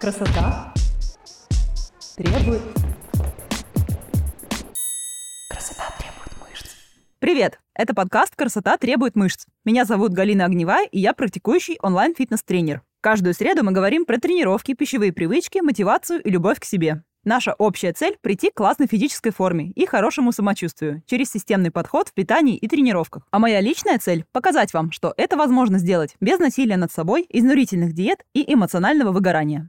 Красота требует... Красота требует мышц. Привет! Это подкаст «Красота требует мышц». Меня зовут Галина Огневая, и я практикующий онлайн-фитнес-тренер. Каждую среду мы говорим про тренировки, пищевые привычки, мотивацию и любовь к себе. Наша общая цель – прийти к классной физической форме и хорошему самочувствию через системный подход в питании и тренировках. А моя личная цель – показать вам, что это возможно сделать без насилия над собой, изнурительных диет и эмоционального выгорания.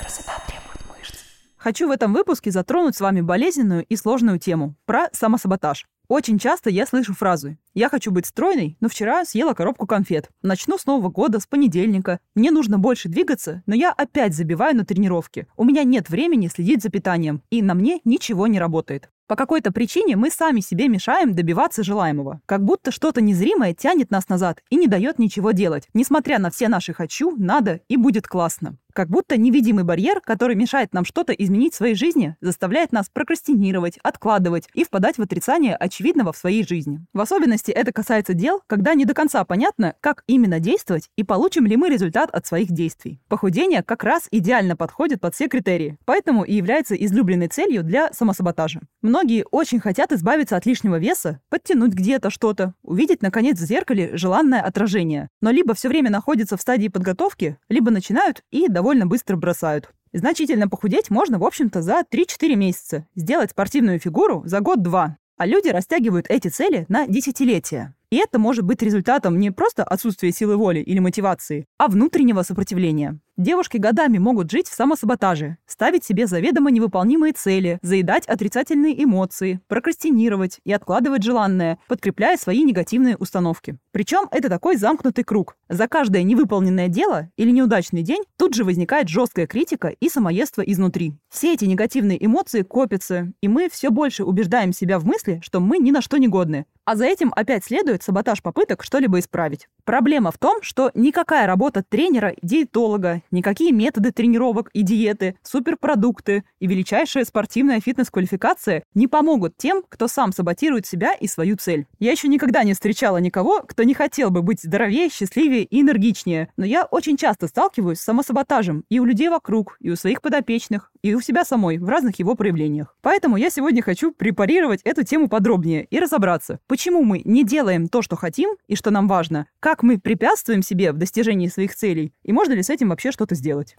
Красота требует мышц. Хочу в этом выпуске затронуть с вами болезненную и сложную тему – про самосаботаж. Очень часто я слышу фразы «Я хочу быть стройной, но вчера съела коробку конфет. Начну с Нового года, с понедельника. Мне нужно больше двигаться, но я опять забиваю на тренировки. У меня нет времени следить за питанием, и на мне ничего не работает». По какой-то причине мы сами себе мешаем добиваться желаемого. Как будто что-то незримое тянет нас назад и не дает ничего делать, несмотря на все наши «хочу», «надо» и «будет классно». Как будто невидимый барьер, который мешает нам что-то изменить в своей жизни, заставляет нас прокрастинировать, откладывать и впадать в отрицание очевидного в своей жизни. В особенности это касается дел, когда не до конца понятно, как именно действовать и получим ли мы результат от своих действий. Похудение как раз идеально подходит под все критерии, поэтому и является излюбленной целью для самосаботажа. Многие очень хотят избавиться от лишнего веса, подтянуть где-то что-то, увидеть наконец в зеркале желанное отражение, но либо все время находятся в стадии подготовки, либо начинают и довольно быстро бросают. Значительно похудеть можно, в общем-то, за 3-4 месяца, сделать спортивную фигуру за год-два. А люди растягивают эти цели на десятилетия. И это может быть результатом не просто отсутствия силы воли или мотивации, а внутреннего сопротивления. Девушки годами могут жить в самосаботаже, ставить себе заведомо невыполнимые цели, заедать отрицательные эмоции, прокрастинировать и откладывать желанное, подкрепляя свои негативные установки. Причем это такой замкнутый круг. За каждое невыполненное дело или неудачный день тут же возникает жесткая критика и самоедство изнутри. Все эти негативные эмоции копятся, и мы все больше убеждаем себя в мысли, что мы ни на что не годны. А за этим опять следует саботаж попыток что-либо исправить. Проблема в том, что никакая работа тренера, диетолога, никакие методы тренировок и диеты, суперпродукты и величайшая спортивная фитнес-квалификация не помогут тем, кто сам саботирует себя и свою цель. Я еще никогда не встречала никого, кто не хотел бы быть здоровее, счастливее и энергичнее, но я очень часто сталкиваюсь с самосаботажем и у людей вокруг, и у своих подопечных, и у себя самой в разных его проявлениях. Поэтому я сегодня хочу препарировать эту тему подробнее и разобраться, почему мы не делаем то, что хотим и что нам важно, как мы препятствуем себе в достижении своих целей, и можно ли с этим вообще что-то сделать.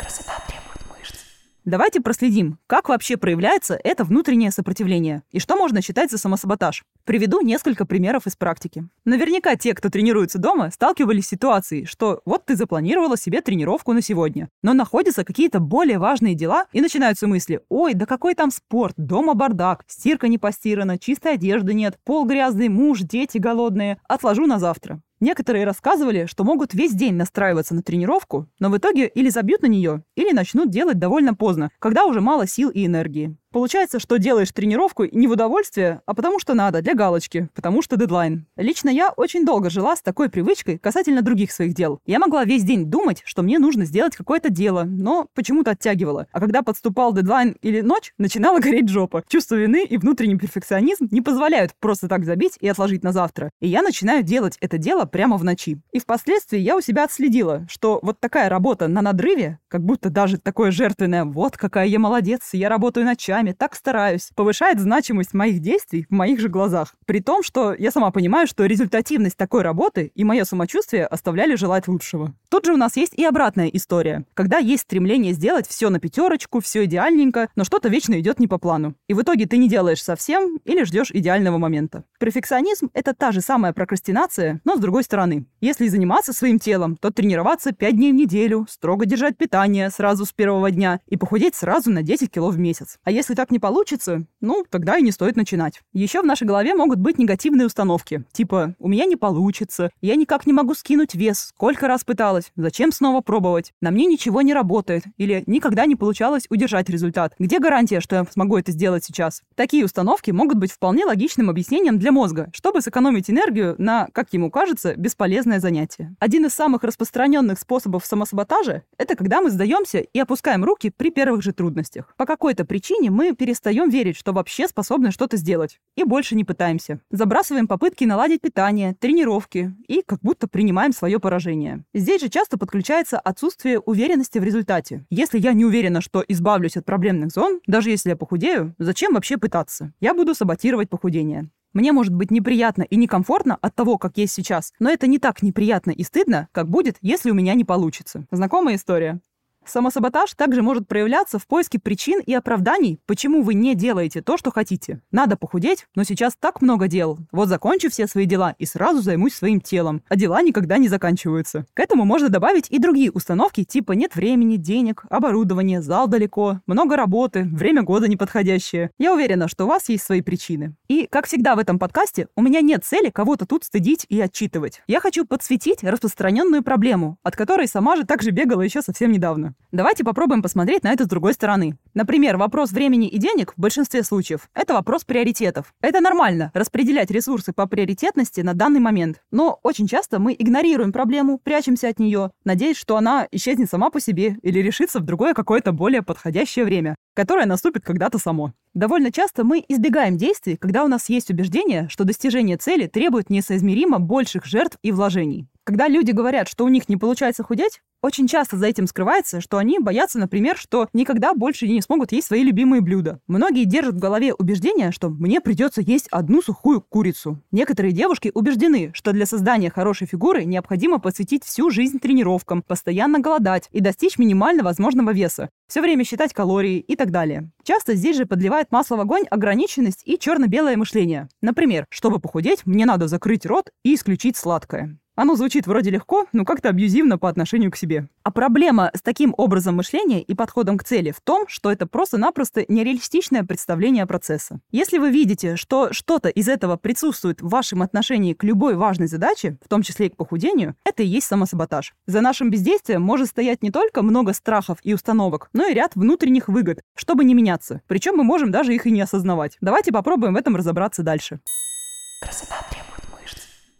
Красота требует мышц. Давайте проследим, как вообще проявляется это внутреннее сопротивление и что можно считать за самосаботаж. Приведу несколько примеров из практики. Наверняка те, кто тренируется дома, сталкивались с ситуацией, что вот ты запланировала себе тренировку на сегодня, но находятся какие-то более важные дела и начинаются мысли «Ой, да какой там спорт, дома бардак, стирка не постирана, чистой одежды нет, пол грязный, муж, дети голодные, отложу на завтра». Некоторые рассказывали, что могут весь день настраиваться на тренировку, но в итоге или забьют на нее, или начнут делать довольно поздно, когда уже мало сил и энергии. Получается, что делаешь тренировку не в удовольствие, а потому что надо, для галочки, потому что дедлайн. Лично я очень долго жила с такой привычкой касательно других своих дел. Я могла весь день думать, что мне нужно сделать какое-то дело, но почему-то оттягивала. А когда подступал дедлайн или ночь, начинала гореть жопа. Чувство вины и внутренний перфекционизм не позволяют просто так забить и отложить на завтра. И я начинаю делать это дело прямо в ночи. И впоследствии я у себя отследила, что вот такая работа на надрыве, как будто даже такое жертвенное «вот какая я молодец, я работаю ночами», руками, так стараюсь, повышает значимость моих действий в моих же глазах. При том, что я сама понимаю, что результативность такой работы и мое самочувствие оставляли желать лучшего. Тут же у нас есть и обратная история, когда есть стремление сделать все на пятерочку, все идеальненько, но что-то вечно идет не по плану. И в итоге ты не делаешь совсем или ждешь идеального момента. Перфекционизм — это та же самая прокрастинация, но с другой стороны. Если заниматься своим телом, то тренироваться 5 дней в неделю, строго держать питание сразу с первого дня и похудеть сразу на 10 кило в месяц. А если так не получится, ну, тогда и не стоит начинать. Еще в нашей голове могут быть негативные установки, типа «у меня не получится», «я никак не могу скинуть вес», «сколько раз пыталась», «зачем снова пробовать», «на мне ничего не работает» или «никогда не получалось удержать результат». Где гарантия, что я смогу это сделать сейчас? Такие установки могут быть вполне логичным объяснением для мозга, чтобы сэкономить энергию на, как ему кажется, бесполезное занятие. Один из самых распространенных способов самосаботажа – это когда мы сдаемся и опускаем руки при первых же трудностях. По какой-то причине мы перестаем верить, что вообще способны что-то сделать. И больше не пытаемся. Забрасываем попытки наладить питание, тренировки и как будто принимаем свое поражение. Здесь же часто подключается отсутствие уверенности в результате. Если я не уверена, что избавлюсь от проблемных зон, даже если я похудею, зачем вообще пытаться? Я буду саботировать похудение. Мне может быть неприятно и некомфортно от того, как есть сейчас, но это не так неприятно и стыдно, как будет, если у меня не получится. Знакомая история? Самосаботаж также может проявляться в поиске причин и оправданий, почему вы не делаете то, что хотите. Надо похудеть, но сейчас так много дел. Вот закончу все свои дела и сразу займусь своим телом. А дела никогда не заканчиваются. К этому можно добавить и другие установки, типа нет времени, денег, оборудования, зал далеко, много работы, время года неподходящее. Я уверена, что у вас есть свои причины. И, как всегда в этом подкасте, у меня нет цели кого-то тут стыдить и отчитывать. Я хочу подсветить распространенную проблему, от которой сама же также бегала еще совсем недавно. Давайте попробуем посмотреть на это с другой стороны. Например, вопрос времени и денег в большинстве случаев – это вопрос приоритетов. Это нормально – распределять ресурсы по приоритетности на данный момент. Но очень часто мы игнорируем проблему, прячемся от нее, надеясь, что она исчезнет сама по себе или решится в другое какое-то более подходящее время, которое наступит когда-то само. Довольно часто мы избегаем действий, когда у нас есть убеждение, что достижение цели требует несоизмеримо больших жертв и вложений. Когда люди говорят, что у них не получается худеть, очень часто за этим скрывается, что они боятся, например, что никогда больше не смогут есть свои любимые блюда. Многие держат в голове убеждение, что мне придется есть одну сухую курицу. Некоторые девушки убеждены, что для создания хорошей фигуры необходимо посвятить всю жизнь тренировкам, постоянно голодать и достичь минимально возможного веса, все время считать калории и так далее. Часто здесь же подливает масло в огонь ограниченность и черно-белое мышление. Например, чтобы похудеть, мне надо закрыть рот и исключить сладкое. Оно звучит вроде легко, но как-то абьюзивно по отношению к себе. А проблема с таким образом мышления и подходом к цели в том, что это просто-напросто нереалистичное представление процесса. Если вы видите, что что-то из этого присутствует в вашем отношении к любой важной задаче, в том числе и к похудению, это и есть самосаботаж. За нашим бездействием может стоять не только много страхов и установок, но и ряд внутренних выгод, чтобы не меняться. Причем мы можем даже их и не осознавать. Давайте попробуем в этом разобраться дальше. Красота требует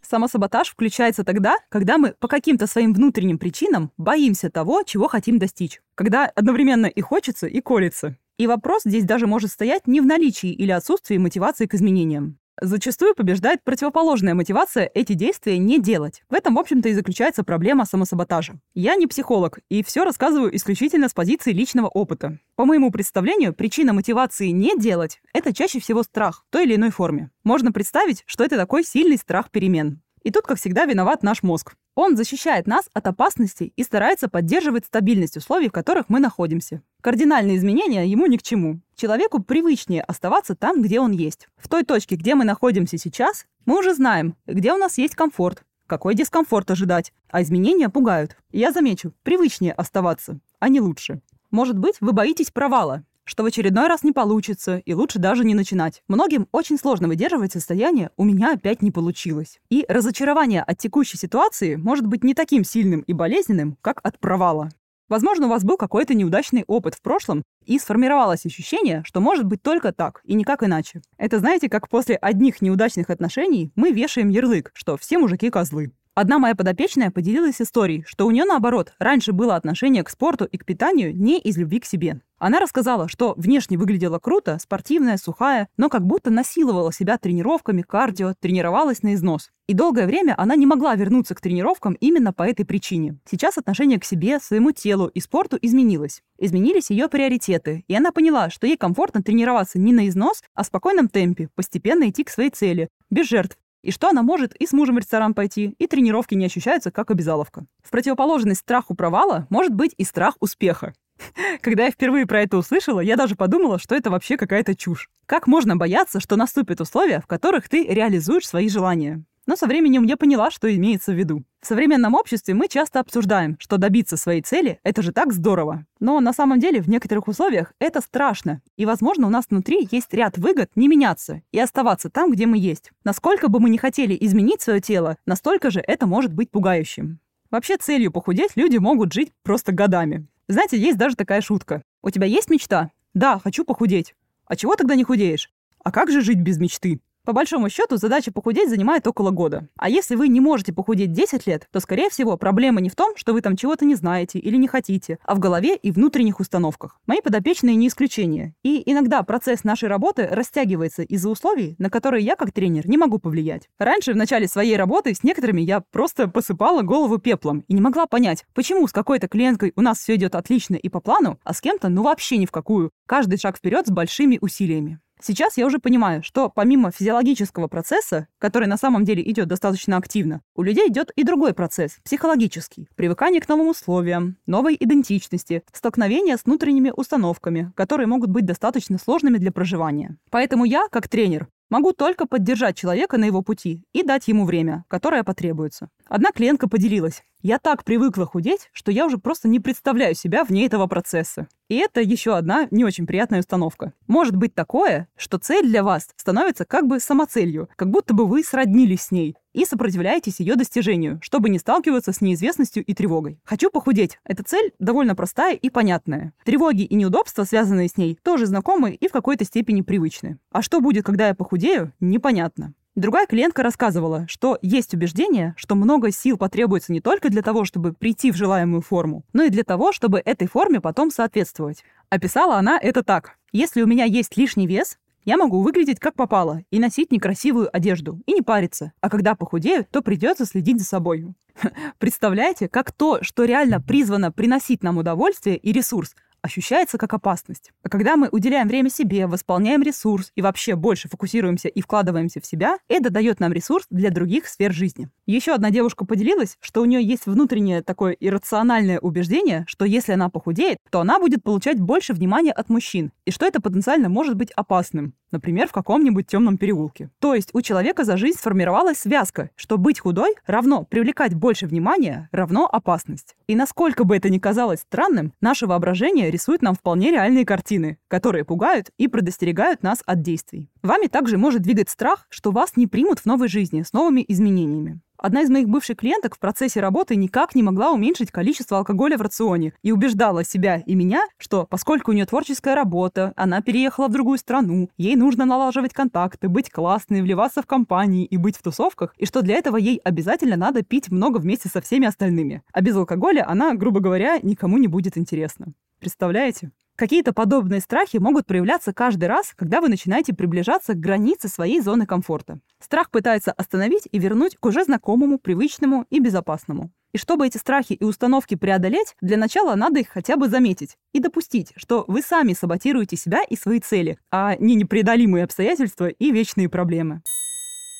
Самосаботаж включается тогда, когда мы по каким-то своим внутренним причинам боимся того, чего хотим достичь. Когда одновременно и хочется, и колется. И вопрос здесь даже может стоять не в наличии или отсутствии мотивации к изменениям. Зачастую побеждает противоположная мотивация эти действия не делать. В этом, в общем-то, и заключается проблема самосаботажа. Я не психолог, и все рассказываю исключительно с позиции личного опыта. По моему представлению, причина мотивации не делать – это чаще всего страх в той или иной форме. Можно представить, что это такой сильный страх перемен. И тут, как всегда, виноват наш мозг. Он защищает нас от опасностей и старается поддерживать стабильность условий, в которых мы находимся. Кардинальные изменения ему ни к чему. Человеку привычнее оставаться там, где он есть. В той точке, где мы находимся сейчас, мы уже знаем, где у нас есть комфорт, какой дискомфорт ожидать, а изменения пугают. я замечу, привычнее оставаться, а не лучше. Может быть, вы боитесь провала, что в очередной раз не получится, и лучше даже не начинать. Многим очень сложно выдерживать состояние «у меня опять не получилось». И разочарование от текущей ситуации может быть не таким сильным и болезненным, как от провала. Возможно, у вас был какой-то неудачный опыт в прошлом, и сформировалось ощущение, что может быть только так и никак иначе. Это знаете, как после одних неудачных отношений мы вешаем ярлык, что все мужики козлы. Одна моя подопечная поделилась историей, что у нее наоборот, раньше было отношение к спорту и к питанию не из любви к себе. Она рассказала, что внешне выглядела круто, спортивная, сухая, но как будто насиловала себя тренировками, кардио, тренировалась на износ. И долгое время она не могла вернуться к тренировкам именно по этой причине. Сейчас отношение к себе, своему телу и спорту изменилось. Изменились ее приоритеты, и она поняла, что ей комфортно тренироваться не на износ, а в спокойном темпе, постепенно идти к своей цели, без жертв, и что она может и с мужем в ресторан пойти, и тренировки не ощущаются как обязаловка. В противоположность страху провала может быть и страх успеха. Когда я впервые про это услышала, я даже подумала, что это вообще какая-то чушь. Как можно бояться, что наступят условия, в которых ты реализуешь свои желания? Но со временем я поняла, что имеется в виду. В современном обществе мы часто обсуждаем, что добиться своей цели – это же так здорово. Но на самом деле в некоторых условиях это страшно. И, возможно, у нас внутри есть ряд выгод не меняться и оставаться там, где мы есть. Насколько бы мы не хотели изменить свое тело, настолько же это может быть пугающим. Вообще целью похудеть люди могут жить просто годами. Знаете, есть даже такая шутка. У тебя есть мечта? Да, хочу похудеть. А чего тогда не худеешь? А как же жить без мечты? По большому счету, задача похудеть занимает около года. А если вы не можете похудеть 10 лет, то, скорее всего, проблема не в том, что вы там чего-то не знаете или не хотите, а в голове и внутренних установках. Мои подопечные не исключение. И иногда процесс нашей работы растягивается из-за условий, на которые я как тренер не могу повлиять. Раньше, в начале своей работы, с некоторыми я просто посыпала голову пеплом и не могла понять, почему с какой-то клиенткой у нас все идет отлично и по плану, а с кем-то ну вообще ни в какую. Каждый шаг вперед с большими усилиями. Сейчас я уже понимаю, что помимо физиологического процесса, который на самом деле идет достаточно активно, у людей идет и другой процесс, психологический. Привыкание к новым условиям, новой идентичности, столкновение с внутренними установками, которые могут быть достаточно сложными для проживания. Поэтому я, как тренер, Могу только поддержать человека на его пути и дать ему время, которое потребуется. Одна клиентка поделилась. Я так привыкла худеть, что я уже просто не представляю себя вне этого процесса. И это еще одна не очень приятная установка. Может быть такое, что цель для вас становится как бы самоцелью, как будто бы вы сроднились с ней и сопротивляетесь ее достижению, чтобы не сталкиваться с неизвестностью и тревогой. Хочу похудеть. Эта цель довольно простая и понятная. Тревоги и неудобства, связанные с ней, тоже знакомы и в какой-то степени привычны. А что будет, когда я похудею, непонятно. Другая клиентка рассказывала, что есть убеждение, что много сил потребуется не только для того, чтобы прийти в желаемую форму, но и для того, чтобы этой форме потом соответствовать. Описала она это так. Если у меня есть лишний вес, я могу выглядеть как попало и носить некрасивую одежду, и не париться. А когда похудею, то придется следить за собой. Представляете, как то, что реально призвано приносить нам удовольствие и ресурс, ощущается как опасность. А когда мы уделяем время себе, восполняем ресурс и вообще больше фокусируемся и вкладываемся в себя, это дает нам ресурс для других сфер жизни. Еще одна девушка поделилась, что у нее есть внутреннее такое иррациональное убеждение, что если она похудеет, то она будет получать больше внимания от мужчин, и что это потенциально может быть опасным например, в каком-нибудь темном переулке. То есть у человека за жизнь сформировалась связка, что быть худой равно привлекать больше внимания, равно опасность. И насколько бы это ни казалось странным, наше воображение рисует нам вполне реальные картины, которые пугают и предостерегают нас от действий. Вами также может двигать страх, что вас не примут в новой жизни с новыми изменениями. Одна из моих бывших клиенток в процессе работы никак не могла уменьшить количество алкоголя в рационе и убеждала себя и меня, что поскольку у нее творческая работа, она переехала в другую страну, ей нужно налаживать контакты, быть классной, вливаться в компании и быть в тусовках, и что для этого ей обязательно надо пить много вместе со всеми остальными. А без алкоголя она, грубо говоря, никому не будет интересна. Представляете? Какие-то подобные страхи могут проявляться каждый раз, когда вы начинаете приближаться к границе своей зоны комфорта. Страх пытается остановить и вернуть к уже знакомому, привычному и безопасному. И чтобы эти страхи и установки преодолеть, для начала надо их хотя бы заметить и допустить, что вы сами саботируете себя и свои цели, а не непреодолимые обстоятельства и вечные проблемы.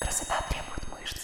Красота требует мышц.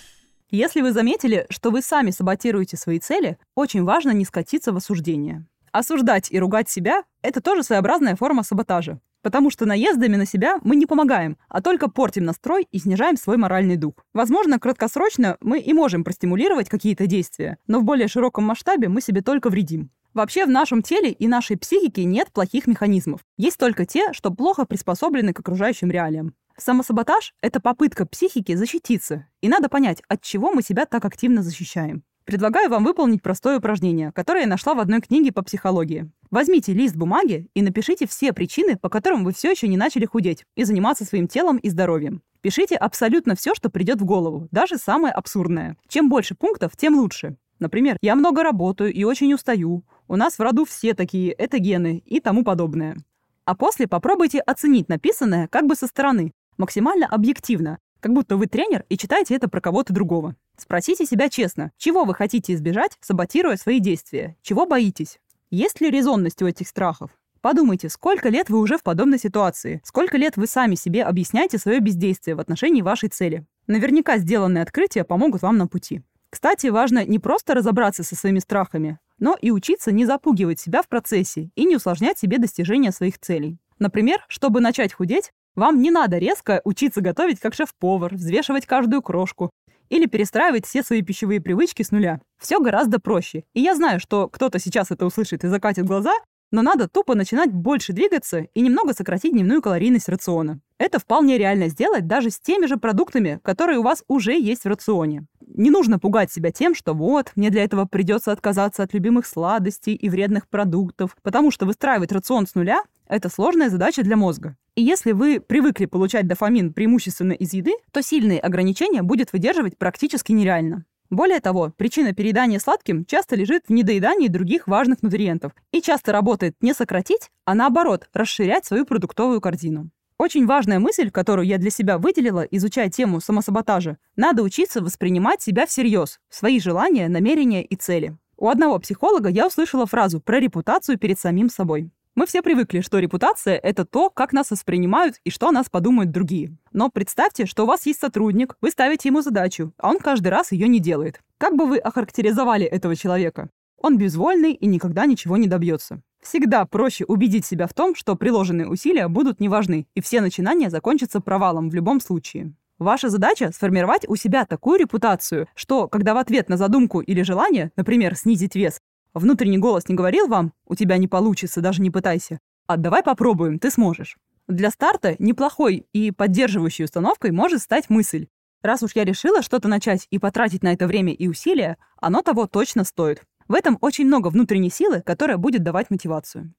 Если вы заметили, что вы сами саботируете свои цели, очень важно не скатиться в осуждение. Осуждать и ругать себя – это тоже своеобразная форма саботажа. Потому что наездами на себя мы не помогаем, а только портим настрой и снижаем свой моральный дух. Возможно, краткосрочно мы и можем простимулировать какие-то действия, но в более широком масштабе мы себе только вредим. Вообще в нашем теле и нашей психике нет плохих механизмов. Есть только те, что плохо приспособлены к окружающим реалиям. Самосаботаж – это попытка психики защититься, и надо понять, от чего мы себя так активно защищаем. Предлагаю вам выполнить простое упражнение, которое я нашла в одной книге по психологии. Возьмите лист бумаги и напишите все причины, по которым вы все еще не начали худеть и заниматься своим телом и здоровьем. Пишите абсолютно все, что придет в голову, даже самое абсурдное. Чем больше пунктов, тем лучше. Например, я много работаю и очень устаю. У нас в роду все такие, это гены и тому подобное. А после попробуйте оценить написанное как бы со стороны, максимально объективно, как будто вы тренер и читаете это про кого-то другого. Спросите себя честно, чего вы хотите избежать, саботируя свои действия? Чего боитесь? Есть ли резонность у этих страхов? Подумайте, сколько лет вы уже в подобной ситуации? Сколько лет вы сами себе объясняете свое бездействие в отношении вашей цели? Наверняка сделанные открытия помогут вам на пути. Кстати, важно не просто разобраться со своими страхами, но и учиться не запугивать себя в процессе и не усложнять себе достижение своих целей. Например, чтобы начать худеть, вам не надо резко учиться готовить как шеф-повар, взвешивать каждую крошку или перестраивать все свои пищевые привычки с нуля. Все гораздо проще. И я знаю, что кто-то сейчас это услышит и закатит глаза, но надо тупо начинать больше двигаться и немного сократить дневную калорийность рациона. Это вполне реально сделать даже с теми же продуктами, которые у вас уже есть в рационе. Не нужно пугать себя тем, что вот, мне для этого придется отказаться от любимых сладостей и вредных продуктов, потому что выстраивать рацион с нуля это сложная задача для мозга. И если вы привыкли получать дофамин преимущественно из еды, то сильные ограничения будет выдерживать практически нереально. Более того, причина переедания сладким часто лежит в недоедании других важных нутриентов и часто работает не сократить, а наоборот, расширять свою продуктовую корзину. Очень важная мысль, которую я для себя выделила, изучая тему самосаботажа, надо учиться воспринимать себя всерьез, свои желания, намерения и цели. У одного психолога я услышала фразу про репутацию перед самим собой. Мы все привыкли, что репутация — это то, как нас воспринимают и что о нас подумают другие. Но представьте, что у вас есть сотрудник, вы ставите ему задачу, а он каждый раз ее не делает. Как бы вы охарактеризовали этого человека? Он безвольный и никогда ничего не добьется. Всегда проще убедить себя в том, что приложенные усилия будут неважны, и все начинания закончатся провалом в любом случае. Ваша задача — сформировать у себя такую репутацию, что, когда в ответ на задумку или желание, например, снизить вес, внутренний голос не говорил вам «у тебя не получится, даже не пытайся», а «давай попробуем, ты сможешь». Для старта неплохой и поддерживающей установкой может стать мысль «раз уж я решила что-то начать и потратить на это время и усилия, оно того точно стоит». В этом очень много внутренней силы, которая будет давать мотивацию.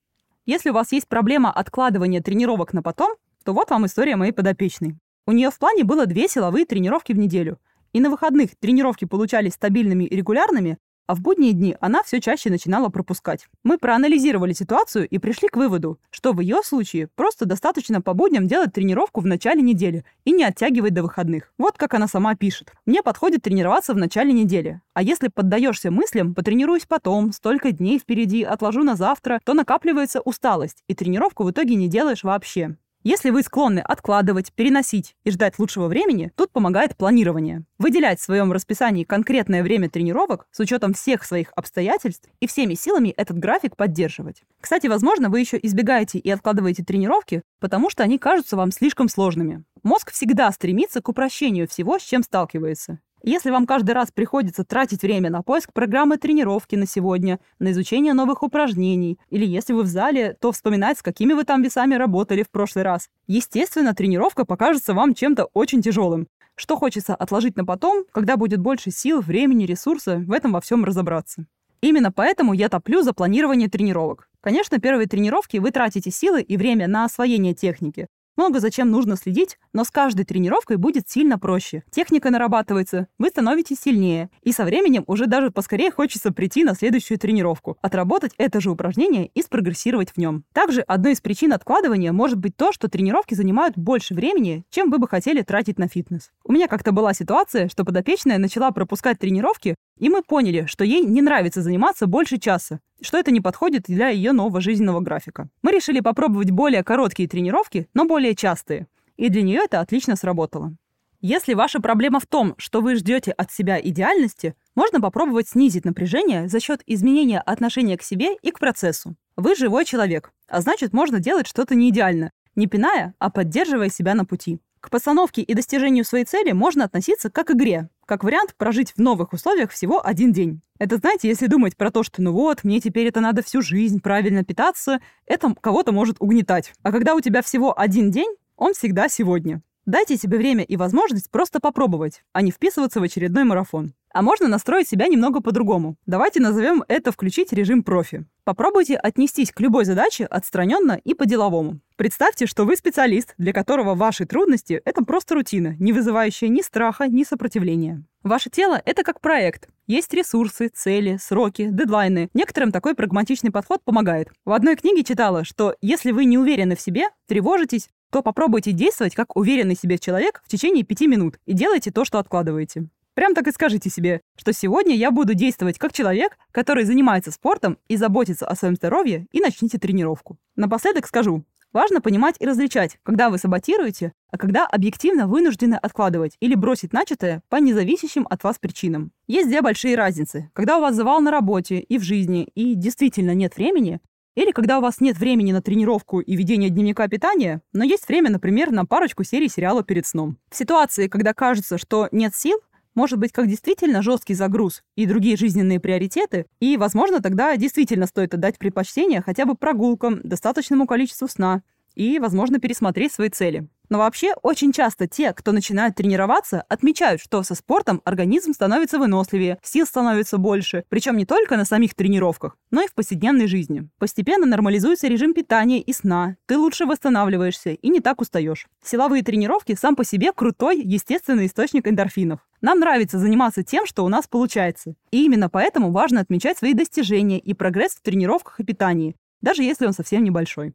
Если у вас есть проблема откладывания тренировок на потом, то вот вам история моей подопечной. У нее в плане было две силовые тренировки в неделю. И на выходных тренировки получались стабильными и регулярными, а в будние дни она все чаще начинала пропускать. Мы проанализировали ситуацию и пришли к выводу, что в ее случае просто достаточно по будням делать тренировку в начале недели и не оттягивать до выходных. Вот как она сама пишет. Мне подходит тренироваться в начале недели. А если поддаешься мыслям, потренируюсь потом, столько дней впереди, отложу на завтра, то накапливается усталость, и тренировку в итоге не делаешь вообще. Если вы склонны откладывать, переносить и ждать лучшего времени, тут помогает планирование. Выделять в своем расписании конкретное время тренировок с учетом всех своих обстоятельств и всеми силами этот график поддерживать. Кстати, возможно, вы еще избегаете и откладываете тренировки, потому что они кажутся вам слишком сложными. Мозг всегда стремится к упрощению всего, с чем сталкивается. Если вам каждый раз приходится тратить время на поиск программы тренировки на сегодня, на изучение новых упражнений, или если вы в зале, то вспоминать, с какими вы там весами работали в прошлый раз. Естественно, тренировка покажется вам чем-то очень тяжелым. Что хочется отложить на потом, когда будет больше сил, времени, ресурса в этом во всем разобраться. Именно поэтому я топлю за планирование тренировок. Конечно, первые тренировки вы тратите силы и время на освоение техники, много зачем нужно следить, но с каждой тренировкой будет сильно проще. Техника нарабатывается, вы становитесь сильнее. И со временем уже даже поскорее хочется прийти на следующую тренировку, отработать это же упражнение и спрогрессировать в нем. Также одной из причин откладывания может быть то, что тренировки занимают больше времени, чем вы бы хотели тратить на фитнес. У меня как-то была ситуация, что подопечная начала пропускать тренировки, и мы поняли, что ей не нравится заниматься больше часа, что это не подходит для ее нового жизненного графика. Мы решили попробовать более короткие тренировки, но более частые. И для нее это отлично сработало. Если ваша проблема в том, что вы ждете от себя идеальности, можно попробовать снизить напряжение за счет изменения отношения к себе и к процессу. Вы живой человек, а значит можно делать что-то не идеально, не пиная, а поддерживая себя на пути. К постановке и достижению своей цели можно относиться как к игре, как вариант прожить в новых условиях всего один день. Это, знаете, если думать про то, что ну вот, мне теперь это надо всю жизнь правильно питаться, это кого-то может угнетать. А когда у тебя всего один день, он всегда сегодня. Дайте себе время и возможность просто попробовать, а не вписываться в очередной марафон. А можно настроить себя немного по-другому. Давайте назовем это «включить режим профи». Попробуйте отнестись к любой задаче отстраненно и по-деловому. Представьте, что вы специалист, для которого ваши трудности — это просто рутина, не вызывающая ни страха, ни сопротивления. Ваше тело — это как проект. Есть ресурсы, цели, сроки, дедлайны. Некоторым такой прагматичный подход помогает. В одной книге читала, что если вы не уверены в себе, тревожитесь, то попробуйте действовать как уверенный себе человек в течение пяти минут и делайте то, что откладываете. Прям так и скажите себе, что сегодня я буду действовать как человек, который занимается спортом и заботится о своем здоровье, и начните тренировку. Напоследок скажу, важно понимать и различать, когда вы саботируете, а когда объективно вынуждены откладывать или бросить начатое по независящим от вас причинам. Есть две большие разницы. Когда у вас завал на работе и в жизни, и действительно нет времени, или когда у вас нет времени на тренировку и ведение дневника питания, но есть время, например, на парочку серий сериала перед сном. В ситуации, когда кажется, что нет сил, может быть как действительно жесткий загруз и другие жизненные приоритеты, и, возможно, тогда действительно стоит отдать предпочтение хотя бы прогулкам, достаточному количеству сна и, возможно, пересмотреть свои цели. Но вообще, очень часто те, кто начинает тренироваться, отмечают, что со спортом организм становится выносливее, сил становится больше, причем не только на самих тренировках, но и в повседневной жизни. Постепенно нормализуется режим питания и сна, ты лучше восстанавливаешься и не так устаешь. Силовые тренировки сам по себе крутой, естественный источник эндорфинов. Нам нравится заниматься тем, что у нас получается. И именно поэтому важно отмечать свои достижения и прогресс в тренировках и питании, даже если он совсем небольшой.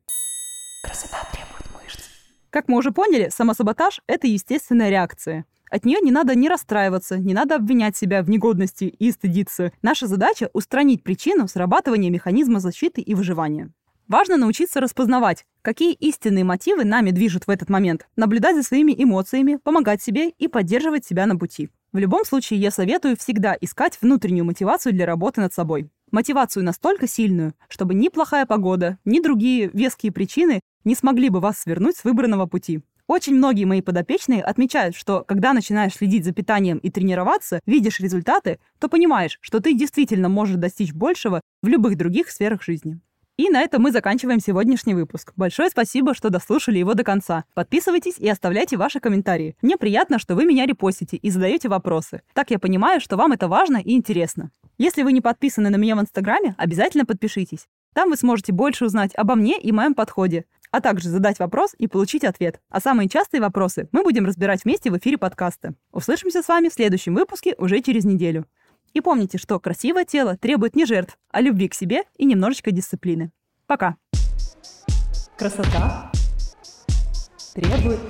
Красота требует. Как мы уже поняли, самосаботаж – это естественная реакция. От нее не надо не расстраиваться, не надо обвинять себя в негодности и стыдиться. Наша задача – устранить причину срабатывания механизма защиты и выживания. Важно научиться распознавать, какие истинные мотивы нами движут в этот момент, наблюдать за своими эмоциями, помогать себе и поддерживать себя на пути. В любом случае, я советую всегда искать внутреннюю мотивацию для работы над собой. Мотивацию настолько сильную, чтобы ни плохая погода, ни другие веские причины не смогли бы вас свернуть с выбранного пути. Очень многие мои подопечные отмечают, что когда начинаешь следить за питанием и тренироваться, видишь результаты, то понимаешь, что ты действительно можешь достичь большего в любых других сферах жизни. И на этом мы заканчиваем сегодняшний выпуск. Большое спасибо, что дослушали его до конца. Подписывайтесь и оставляйте ваши комментарии. Мне приятно, что вы меня репостите и задаете вопросы. Так я понимаю, что вам это важно и интересно. Если вы не подписаны на меня в Инстаграме, обязательно подпишитесь. Там вы сможете больше узнать обо мне и моем подходе, а также задать вопрос и получить ответ. А самые частые вопросы мы будем разбирать вместе в эфире подкаста. Услышимся с вами в следующем выпуске уже через неделю. И помните, что красивое тело требует не жертв, а любви к себе и немножечко дисциплины. Пока. Красота требует...